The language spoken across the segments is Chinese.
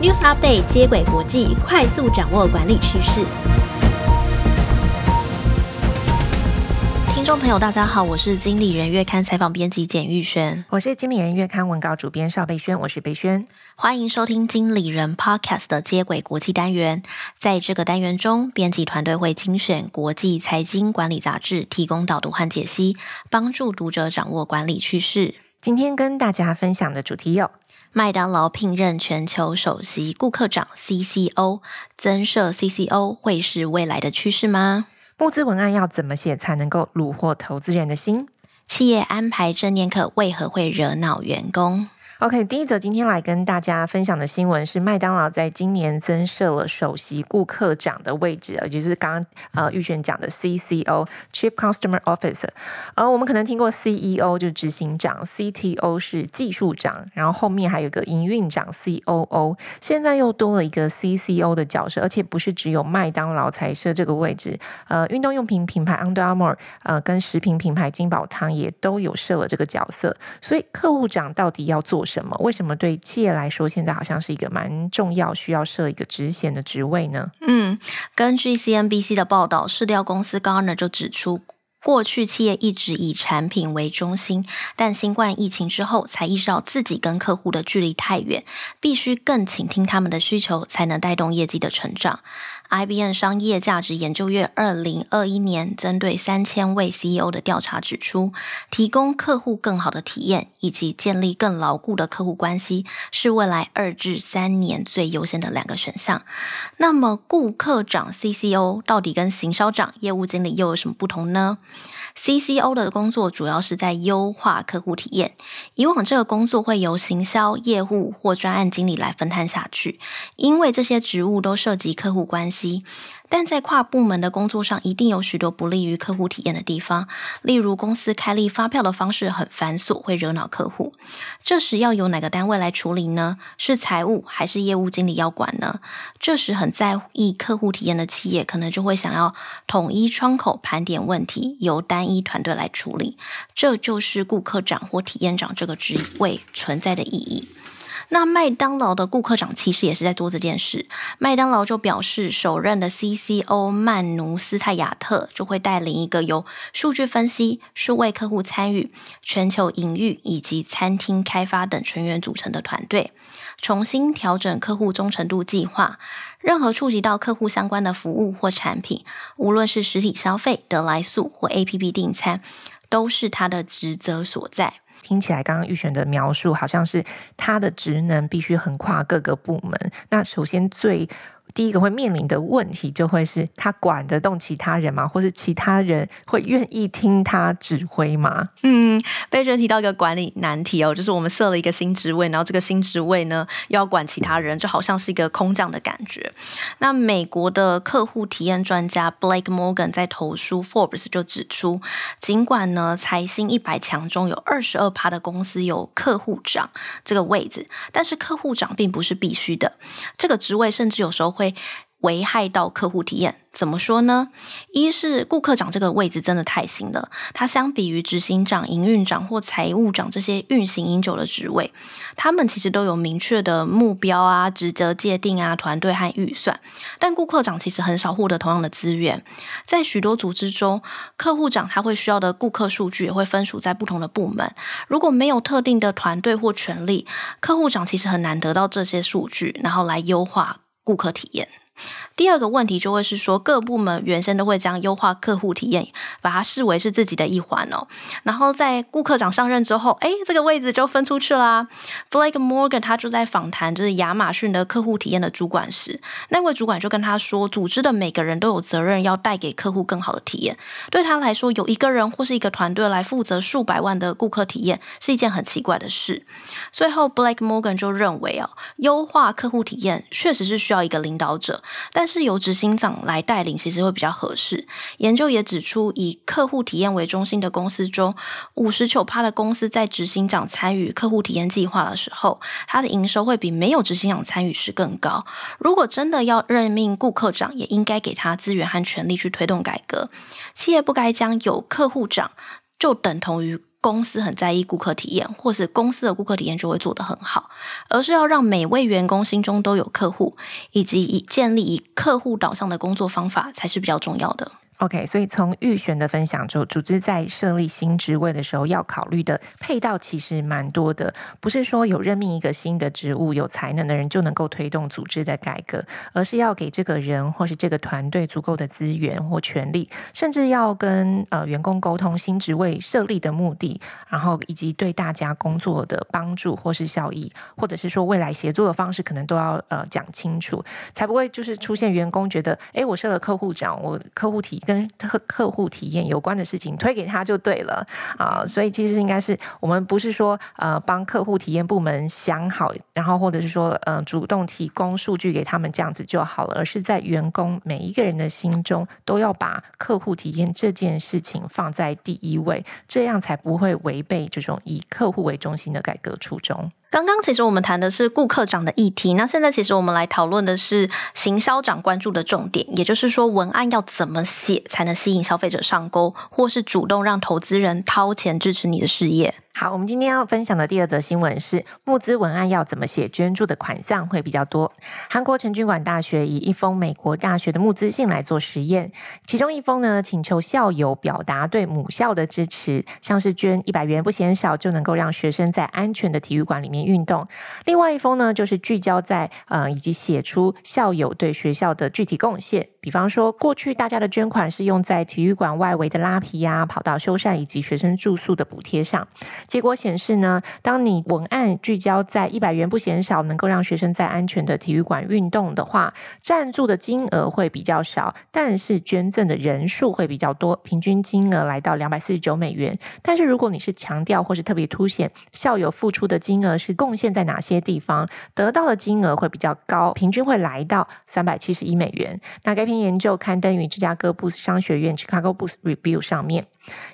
News Update 接轨国际，快速掌握管理趋势。听众朋友，大家好，我是经理人月刊采访编辑简玉轩，我是经理人月刊文稿主编邵贝萱，我是贝萱。欢迎收听经理人 Podcast 的接轨国际单元。在这个单元中，编辑团队会精选国际财经管理杂志，提供导读和解析，帮助读者掌握管理趋势。今天跟大家分享的主题有。麦当劳聘任全球首席顾客长 （CCO），增设 CCO 会是未来的趋势吗？募资文案要怎么写才能够虏获投资人的心？企业安排正念课为何会惹恼员工？OK，第一则今天来跟大家分享的新闻是麦当劳在今年增设了首席顾客长的位置，也就是刚刚呃玉璇讲的 CCO（Chief Customer Officer）。呃，我们可能听过 CEO 就是执行长，CTO 是技术长，然后后面还有个营运长 COO，现在又多了一个 CCO 的角色，而且不是只有麦当劳才设这个位置，呃，运动用品品牌 Under Armour，呃，跟食品品牌金宝汤也都有设了这个角色。所以客户长到底要做什么？为什么对企业来说，现在好像是一个蛮重要、需要设一个职衔的职位呢？嗯，根据 CNBC 的报道，市调公司 g a r n e r 就指出，过去企业一直以产品为中心，但新冠疫情之后，才意识到自己跟客户的距离太远，必须更倾听他们的需求，才能带动业绩的成长。IBM 商业价值研究院二零二一年针对三千位 CEO 的调查指出，提供客户更好的体验以及建立更牢固的客户关系，是未来二至三年最优先的两个选项。那么，顾客长 CCO 到底跟行销长、业务经理又有什么不同呢？CCO 的工作主要是在优化客户体验。以往这个工作会由行销、业务或专案经理来分摊下去，因为这些职务都涉及客户关系。但在跨部门的工作上，一定有许多不利于客户体验的地方。例如，公司开立发票的方式很繁琐，会惹恼客户。这时要由哪个单位来处理呢？是财务还是业务经理要管呢？这时很在意客户体验的企业，可能就会想要统一窗口盘点问题，由单一团队来处理。这就是顾客长或体验长这个职位存在的意义。那麦当劳的顾客长其实也是在做这件事。麦当劳就表示，首任的 CCO 曼努斯泰亚特就会带领一个由数据分析、数位客户参与、全球营运以及餐厅开发等成员组成的团队，重新调整客户忠诚度计划。任何触及到客户相关的服务或产品，无论是实体消费、得来速或 APP 订餐，都是他的职责所在。听起来，刚刚玉璇的描述好像是他的职能必须横跨各个部门。那首先最第一个会面临的问题，就会是他管得动其他人吗？或是其他人会愿意听他指挥吗？嗯，贝萱提到一个管理难题哦，就是我们设了一个新职位，然后这个新职位呢要管其他人，就好像是一个空降的感觉。那美国的客户体验专家 Blake Morgan 在投书 Forbes 就指出，尽管呢财新一百强中有二十二趴的公司有客户长这个位置，但是客户长并不是必须的，这个职位甚至有时候会危害到客户体验。怎么说呢？一是顾客长这个位置真的太新了，它相比于执行长、营运长或财务长这些运行已久的职位，他们其实都有明确的目标啊、职责界定啊、团队和预算。但顾客长其实很少获得同样的资源，在许多组织中，客户长他会需要的顾客数据也会分属在不同的部门。如果没有特定的团队或权力，客户长其实很难得到这些数据，然后来优化顾客体验。第二个问题就会是说，各部门原先都会将优化客户体验，把它视为是自己的一环哦。然后在顾客长上任之后，哎，这个位置就分出去啦。Blake Morgan 他就在访谈就是亚马逊的客户体验的主管时，那位主管就跟他说，组织的每个人都有责任要带给客户更好的体验。对他来说，有一个人或是一个团队来负责数百万的顾客体验是一件很奇怪的事。最后，Blake Morgan 就认为哦，优化客户体验确实是需要一个领导者。但是由执行长来带领，其实会比较合适。研究也指出，以客户体验为中心的公司中，五十九趴的公司在执行长参与客户体验计划的时候，它的营收会比没有执行长参与时更高。如果真的要任命顾客长，也应该给他资源和权力去推动改革。企业不该将有客户长就等同于公司很在意顾客体验，或是公司的顾客体验就会做得很好，而是要让每位员工心中都有客户，以及以建立以客户导向的工作方法才是比较重要的。OK，所以从玉璇的分享中，组织在设立新职位的时候要考虑的配套其实蛮多的，不是说有任命一个新的职务有才能的人就能够推动组织的改革，而是要给这个人或是这个团队足够的资源或权力，甚至要跟呃员工沟通新职位设立的目的，然后以及对大家工作的帮助或是效益，或者是说未来协作的方式，可能都要呃讲清楚，才不会就是出现员工觉得，哎，我设了客户长，我客户体。跟客客户体验有关的事情推给他就对了啊，所以其实应该是我们不是说呃帮客户体验部门想好，然后或者是说呃主动提供数据给他们这样子就好了，而是在员工每一个人的心中都要把客户体验这件事情放在第一位，这样才不会违背这种以客户为中心的改革初衷。刚刚其实我们谈的是顾客长的议题，那现在其实我们来讨论的是行销长关注的重点，也就是说文案要怎么写才能吸引消费者上钩，或是主动让投资人掏钱支持你的事业。好，我们今天要分享的第二则新闻是募资文案要怎么写，捐助的款项会比较多。韩国成均馆大学以一封美国大学的募资信来做实验，其中一封呢，请求校友表达对母校的支持，像是捐一百元不嫌少就能够让学生在安全的体育馆里面运动；另外一封呢，就是聚焦在呃以及写出校友对学校的具体贡献，比方说过去大家的捐款是用在体育馆外围的拉皮呀、跑道修缮以及学生住宿的补贴上。结果显示呢，当你文案聚焦在一百元不嫌少，能够让学生在安全的体育馆运动的话，赞助的金额会比较少，但是捐赠的人数会比较多，平均金额来到两百四十九美元。但是如果你是强调或是特别凸显校友付出的金额是贡献在哪些地方，得到的金额会比较高，平均会来到三百七十一美元。那该篇研究刊登于芝加哥布斯商学院 Chicago Booth Review 上面。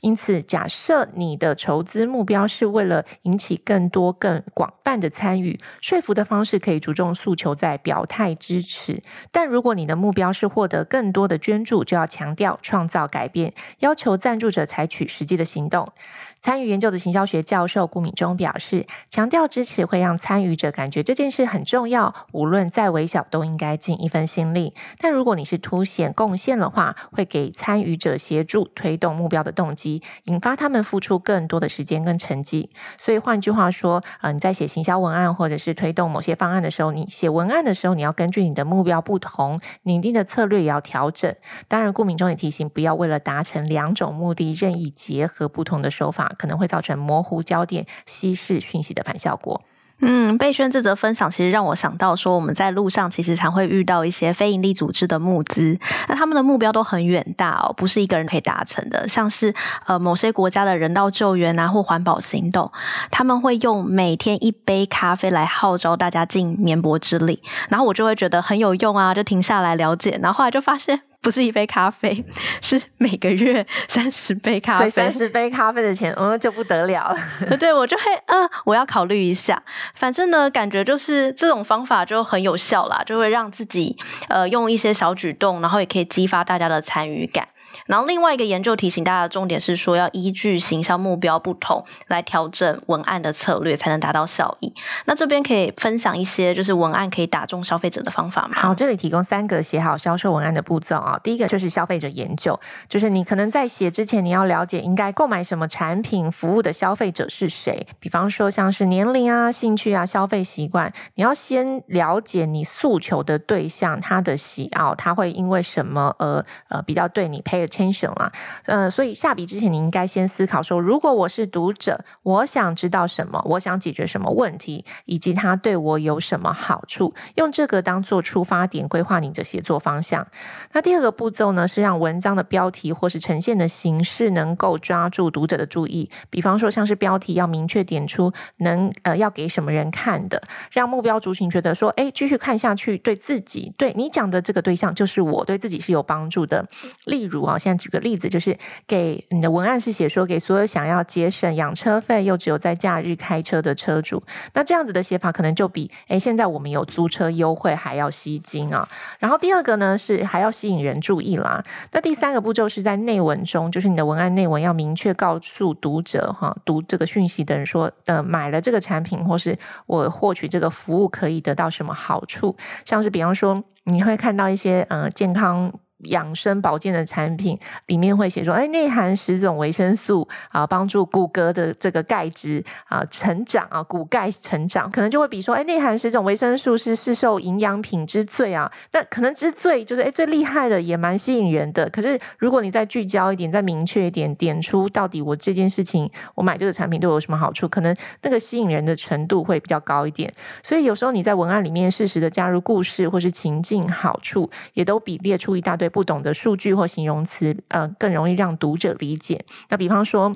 因此，假设你的筹资目标是为了引起更多、更广泛的参与，说服的方式可以着重诉求在表态支持；但如果你的目标是获得更多的捐助，就要强调创造改变，要求赞助者采取实际的行动。参与研究的行销学教授顾敏中表示，强调支持会让参与者感觉这件事很重要，无论再微小都应该尽一份心力。但如果你是凸显贡献的话，会给参与者协助推动目标的动机，引发他们付出更多的时间跟成绩。所以换句话说，呃，你在写行销文案或者是推动某些方案的时候，你写文案的时候，你要根据你的目标不同，拟定的策略也要调整。当然，顾敏中也提醒，不要为了达成两种目的，任意结合不同的手法。可能会造成模糊焦点、稀释讯息的反效果。嗯，贝萱这则分享其实让我想到说，我们在路上其实常会遇到一些非营利组织的募资，那他们的目标都很远大哦，不是一个人可以达成的。像是呃某些国家的人道救援啊，或环保行动，他们会用每天一杯咖啡来号召大家尽绵薄之力，然后我就会觉得很有用啊，就停下来了解，然后后来就发现。不是一杯咖啡，是每个月 三十杯咖啡。所以三十杯咖啡的钱，嗯，就不得了了。对，我就会，嗯，我要考虑一下。反正呢，感觉就是这种方法就很有效啦，就会让自己，呃，用一些小举动，然后也可以激发大家的参与感。然后另外一个研究提醒大家的重点是说，要依据行销目标不同来调整文案的策略，才能达到效益。那这边可以分享一些就是文案可以打中消费者的方法吗？好，这里提供三个写好销售文案的步骤啊。第一个就是消费者研究，就是你可能在写之前，你要了解应该购买什么产品服务的消费者是谁。比方说像是年龄啊、兴趣啊、消费习惯，你要先了解你诉求的对象他的喜好，他会因为什么而呃比较对你 pay 了，嗯，所以下笔之前，你应该先思考说，如果我是读者，我想知道什么，我想解决什么问题，以及它对我有什么好处，用这个当做出发点，规划你的写作方向。那第二个步骤呢，是让文章的标题或是呈现的形式能够抓住读者的注意，比方说像是标题要明确点出能呃要给什么人看的，让目标族群觉得说，哎，继续看下去，对自己对你讲的这个对象就是我，对自己是有帮助的。例如啊。现在举个例子，就是给你的文案是写说，给所有想要节省养车费又只有在假日开车的车主，那这样子的写法可能就比诶现在我们有租车优惠还要吸睛啊。然后第二个呢是还要吸引人注意啦。那第三个步骤是在内文中，就是你的文案内文要明确告诉读者哈，读这个讯息的人说，呃，买了这个产品或是我获取这个服务可以得到什么好处，像是比方说你会看到一些呃健康。养生保健的产品里面会写说，哎，内含十种维生素啊，帮助骨骼的这个钙质啊成长啊，骨钙成长，可能就会比说，哎，内含十种维生素是市售营养品之最啊。那可能之最就是哎最厉害的，也蛮吸引人的。可是如果你再聚焦一点，再明确一点，点出到底我这件事情，我买这个产品对我有什么好处，可能那个吸引人的程度会比较高一点。所以有时候你在文案里面适时的加入故事或是情境好处，也都比列出一大堆。不懂的数据或形容词，呃，更容易让读者理解。那比方说。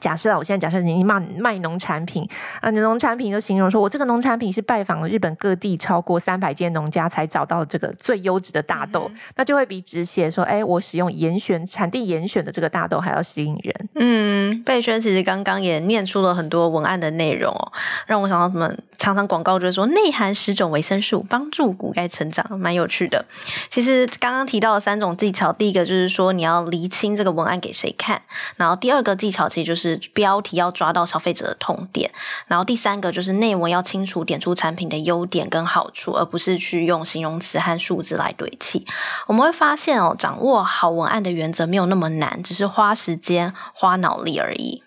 假设啊，我现在假设你卖卖农产品啊，你农产品就形容说，我这个农产品是拜访了日本各地超过三百间农家才找到这个最优质的大豆，嗯、那就会比只写说，哎，我使用严选产地严选的这个大豆还要吸引人。嗯，贝轩其实刚刚也念出了很多文案的内容哦，让我想到什么，常常广告就是说内含十种维生素，帮助骨钙成长，蛮有趣的。其实刚刚提到了三种技巧，第一个就是说你要厘清这个文案给谁看，然后第二个技巧其实就是。是标题要抓到消费者的痛点，然后第三个就是内文要清楚点出产品的优点跟好处，而不是去用形容词和数字来堆砌。我们会发现哦，掌握好文案的原则没有那么难，只是花时间花脑力而已。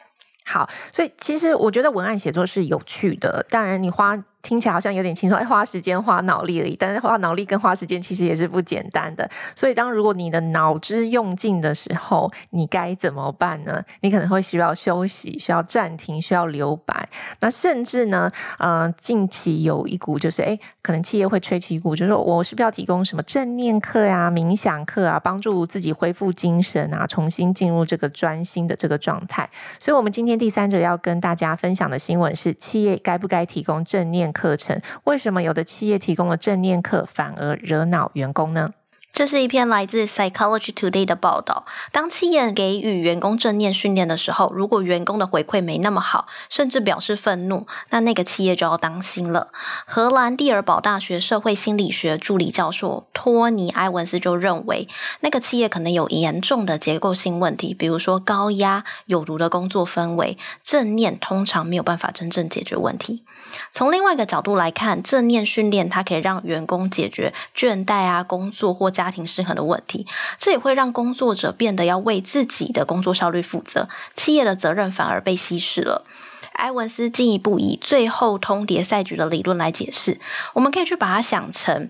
好，所以其实我觉得文案写作是有趣的，当然你花。听起来好像有点轻松，哎，花时间花脑力而已。但是花脑力跟花时间其实也是不简单的。所以，当如果你的脑汁用尽的时候，你该怎么办呢？你可能会需要休息，需要暂停，需要留白。那甚至呢，呃，近期有一股就是，哎，可能企业会吹起一股，就是说我是不是要提供什么正念课呀、冥想课啊，帮助自己恢复精神啊，重新进入这个专心的这个状态。所以，我们今天第三者要跟大家分享的新闻是：企业该不该提供正念课程？为什么有的企业提供了正念课，反而惹恼员工呢？这是一篇来自 Psychology Today 的报道。当企业给予员工正念训练的时候，如果员工的回馈没那么好，甚至表示愤怒，那那个企业就要当心了。荷兰蒂尔堡大学社会心理学助理教授托尼·埃文斯就认为，那个企业可能有严重的结构性问题，比如说高压、有毒的工作氛围。正念通常没有办法真正解决问题。从另外一个角度来看，正念训练它可以让员工解决倦怠啊、工作或家家庭失衡的问题，这也会让工作者变得要为自己的工作效率负责，企业的责任反而被稀释了。埃文斯进一步以最后通牒赛局的理论来解释，我们可以去把它想成。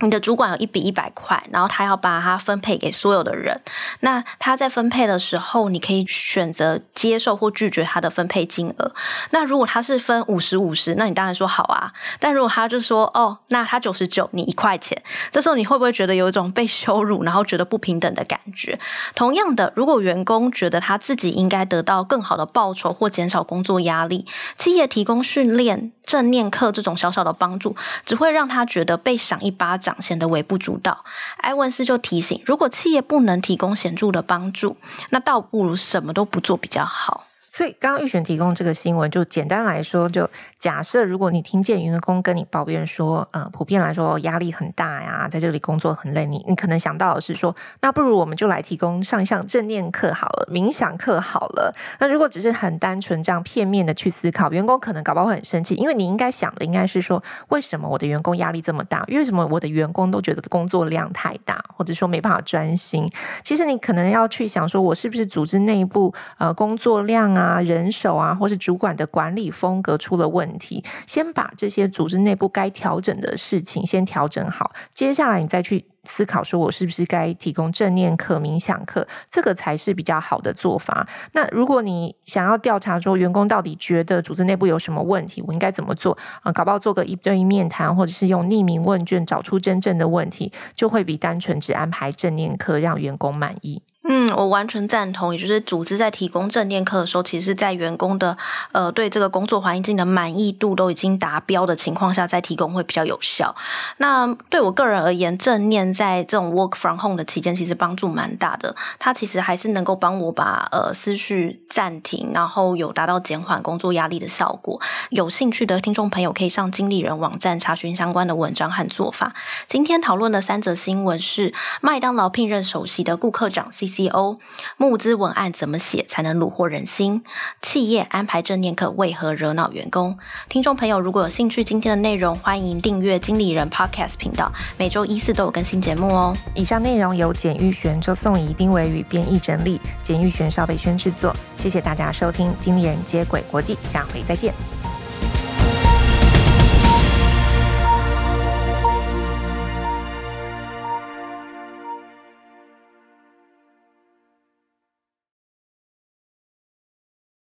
你的主管有一笔一百块，然后他要把它分配给所有的人。那他在分配的时候，你可以选择接受或拒绝他的分配金额。那如果他是分五十五十，那你当然说好啊。但如果他就说哦，那他九十九，你一块钱，这时候你会不会觉得有一种被羞辱，然后觉得不平等的感觉？同样的，如果员工觉得他自己应该得到更好的报酬或减少工作压力，企业提供训练、正念课这种小小的帮助，只会让他觉得被赏一巴掌。显得微不足道。埃文斯就提醒，如果企业不能提供显著的帮助，那倒不如什么都不做比较好。所以，刚刚玉璇提供这个新闻，就简单来说，就假设如果你听见员工跟你抱怨说，呃，普遍来说压力很大呀，在这里工作很累，你你可能想到的是说，那不如我们就来提供上一上正念课好了，冥想课好了。那如果只是很单纯这样片面的去思考，员工可能搞不好很生气，因为你应该想的应该是说，为什么我的员工压力这么大？为什么我的员工都觉得工作量太大，或者说没办法专心？其实你可能要去想说，我是不是组织内部呃工作量啊？啊，人手啊，或是主管的管理风格出了问题，先把这些组织内部该调整的事情先调整好，接下来你再去思考，说我是不是该提供正念课、冥想课，这个才是比较好的做法。那如果你想要调查说员工到底觉得组织内部有什么问题，我应该怎么做啊？搞不好做个一对一面谈，或者是用匿名问卷找出真正的问题，就会比单纯只安排正念课让员工满意。嗯，我完全赞同。也就是组织在提供正念课的时候，其实在员工的呃对这个工作环境的满意度都已经达标的情况下，再提供会比较有效。那对我个人而言，正念在这种 work from home 的期间，其实帮助蛮大的。它其实还是能够帮我把呃思绪暂停，然后有达到减缓工作压力的效果。有兴趣的听众朋友可以上经理人网站查询相关的文章和做法。今天讨论的三则新闻是麦当劳聘任首席的顾课长 C。C.O. 募资文案怎么写才能虏获人心？企业安排正念课为何惹恼员工？听众朋友，如果有兴趣今天的内容，欢迎订阅经理人 Podcast 频道，每周一四都有更新节目哦。以上内容由简玉璇、周颂怡、丁维宇编译整理，简玉璇、邵北轩制作。谢谢大家收听《经理人接轨国际》，下回再见。